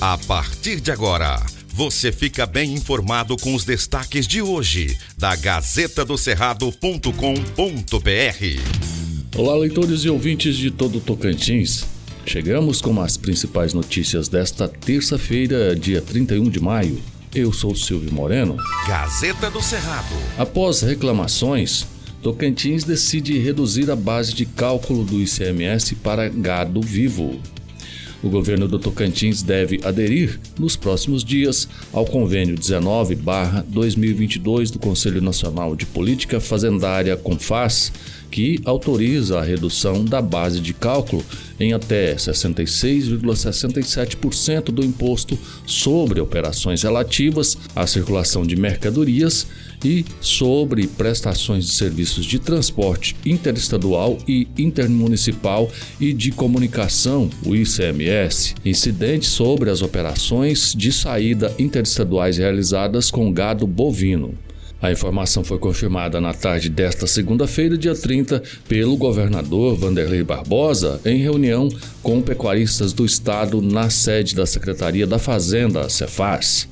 A partir de agora, você fica bem informado com os destaques de hoje da Gazeta do Cerrado.com.br. Olá, leitores e ouvintes de todo o Tocantins. Chegamos com as principais notícias desta terça-feira, dia 31 de maio. Eu sou Silvio Moreno. Gazeta do Cerrado. Após reclamações, Tocantins decide reduzir a base de cálculo do ICMS para gado vivo. O governo do Tocantins deve aderir, nos próximos dias, ao convênio 19-2022 do Conselho Nacional de Política Fazendária CONFAS, que autoriza a redução da base de cálculo em até 66,67% do imposto sobre operações relativas à circulação de mercadorias e sobre prestações de serviços de transporte interestadual e intermunicipal e de comunicação, o ICMS, incidente sobre as operações de saída interestaduais realizadas com gado bovino. A informação foi confirmada na tarde desta segunda-feira, dia 30, pelo governador Vanderlei Barbosa, em reunião com pecuaristas do estado na sede da Secretaria da Fazenda, Cefaz.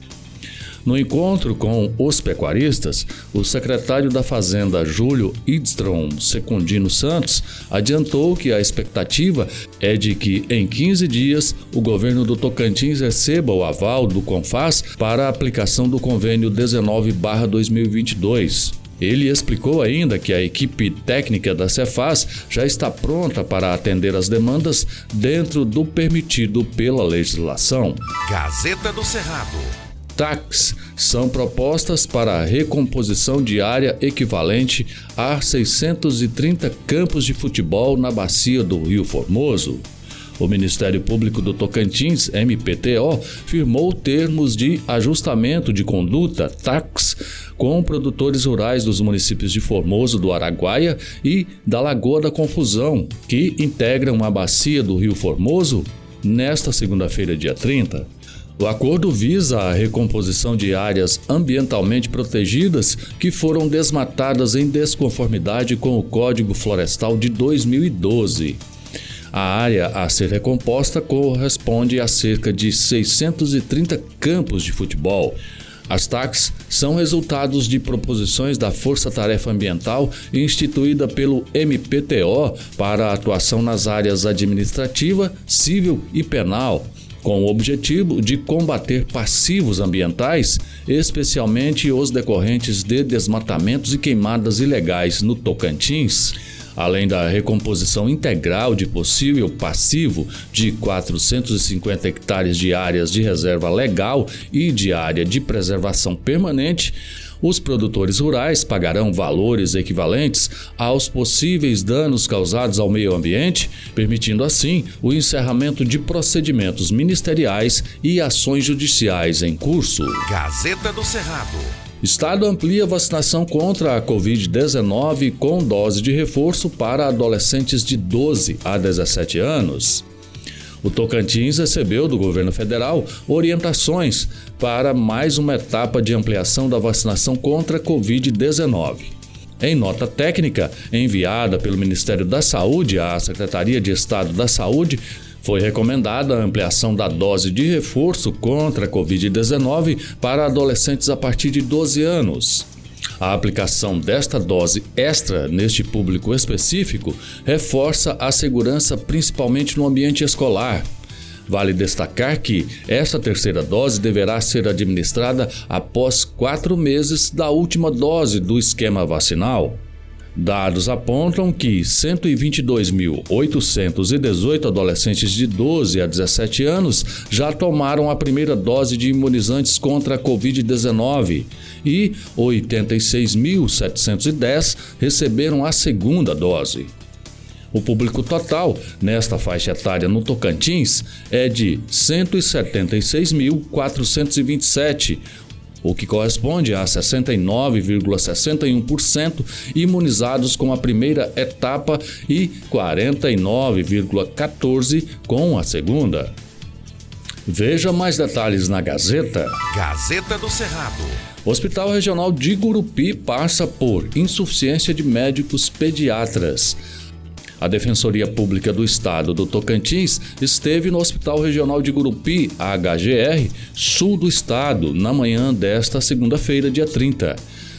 No encontro com os pecuaristas, o secretário da Fazenda, Júlio Idstrom Secundino Santos, adiantou que a expectativa é de que, em 15 dias, o governo do Tocantins receba o aval do CONFAS para a aplicação do convênio 19-2022. Ele explicou ainda que a equipe técnica da Cefaz já está pronta para atender as demandas dentro do permitido pela legislação. Gazeta do Cerrado. TACs são propostas para a recomposição de área equivalente a 630 campos de futebol na bacia do Rio Formoso. O Ministério Público do Tocantins, MPTO, firmou termos de ajustamento de conduta, TACs, com produtores rurais dos municípios de Formoso do Araguaia e da Lagoa da Confusão, que integram a bacia do Rio Formoso, nesta segunda-feira, dia 30. O acordo visa a recomposição de áreas ambientalmente protegidas que foram desmatadas em desconformidade com o Código Florestal de 2012. A área a ser recomposta corresponde a cerca de 630 campos de futebol. As TACs são resultados de proposições da Força Tarefa Ambiental instituída pelo MPTO para atuação nas áreas administrativa, civil e penal com o objetivo de combater passivos ambientais, especialmente os decorrentes de desmatamentos e queimadas ilegais no Tocantins. Além da recomposição integral de possível passivo de 450 hectares de áreas de reserva legal e de área de preservação permanente, os produtores rurais pagarão valores equivalentes aos possíveis danos causados ao meio ambiente, permitindo assim o encerramento de procedimentos ministeriais e ações judiciais em curso. Gazeta do Cerrado. Estado amplia vacinação contra a Covid-19 com dose de reforço para adolescentes de 12 a 17 anos. O Tocantins recebeu do governo federal orientações para mais uma etapa de ampliação da vacinação contra a Covid-19. Em nota técnica enviada pelo Ministério da Saúde à Secretaria de Estado da Saúde, foi recomendada a ampliação da dose de reforço contra a Covid-19 para adolescentes a partir de 12 anos. A aplicação desta dose extra neste público específico reforça a segurança principalmente no ambiente escolar. Vale destacar que esta terceira dose deverá ser administrada após quatro meses da última dose do esquema vacinal. Dados apontam que 122.818 adolescentes de 12 a 17 anos já tomaram a primeira dose de imunizantes contra a Covid-19 e 86.710 receberam a segunda dose. O público total nesta faixa etária no Tocantins é de 176.427, o que corresponde a 69,61% imunizados com a primeira etapa e 49,14% com a segunda. Veja mais detalhes na Gazeta. Gazeta do Cerrado. O Hospital Regional de Gurupi passa por insuficiência de médicos pediatras. A Defensoria Pública do Estado do Tocantins esteve no Hospital Regional de Gurupi, HGR, sul do estado, na manhã desta segunda-feira, dia 30.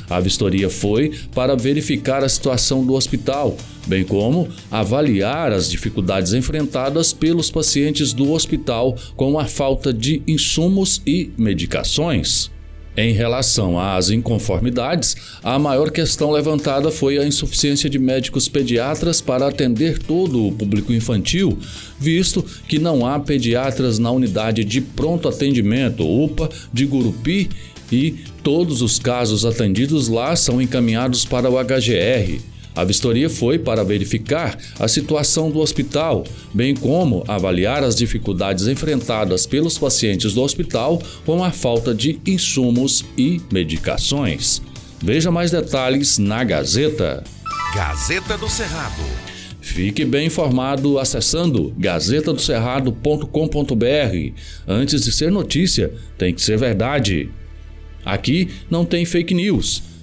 A vistoria foi para verificar a situação do hospital, bem como avaliar as dificuldades enfrentadas pelos pacientes do hospital com a falta de insumos e medicações. Em relação às inconformidades, a maior questão levantada foi a insuficiência de médicos pediatras para atender todo o público infantil, visto que não há pediatras na unidade de pronto atendimento UPA de Gurupi e todos os casos atendidos lá são encaminhados para o HGR. A vistoria foi para verificar a situação do hospital, bem como avaliar as dificuldades enfrentadas pelos pacientes do hospital com a falta de insumos e medicações. Veja mais detalhes na Gazeta. Gazeta do Cerrado. Fique bem informado acessando gazetadocerrado.com.br. Antes de ser notícia, tem que ser verdade. Aqui não tem fake news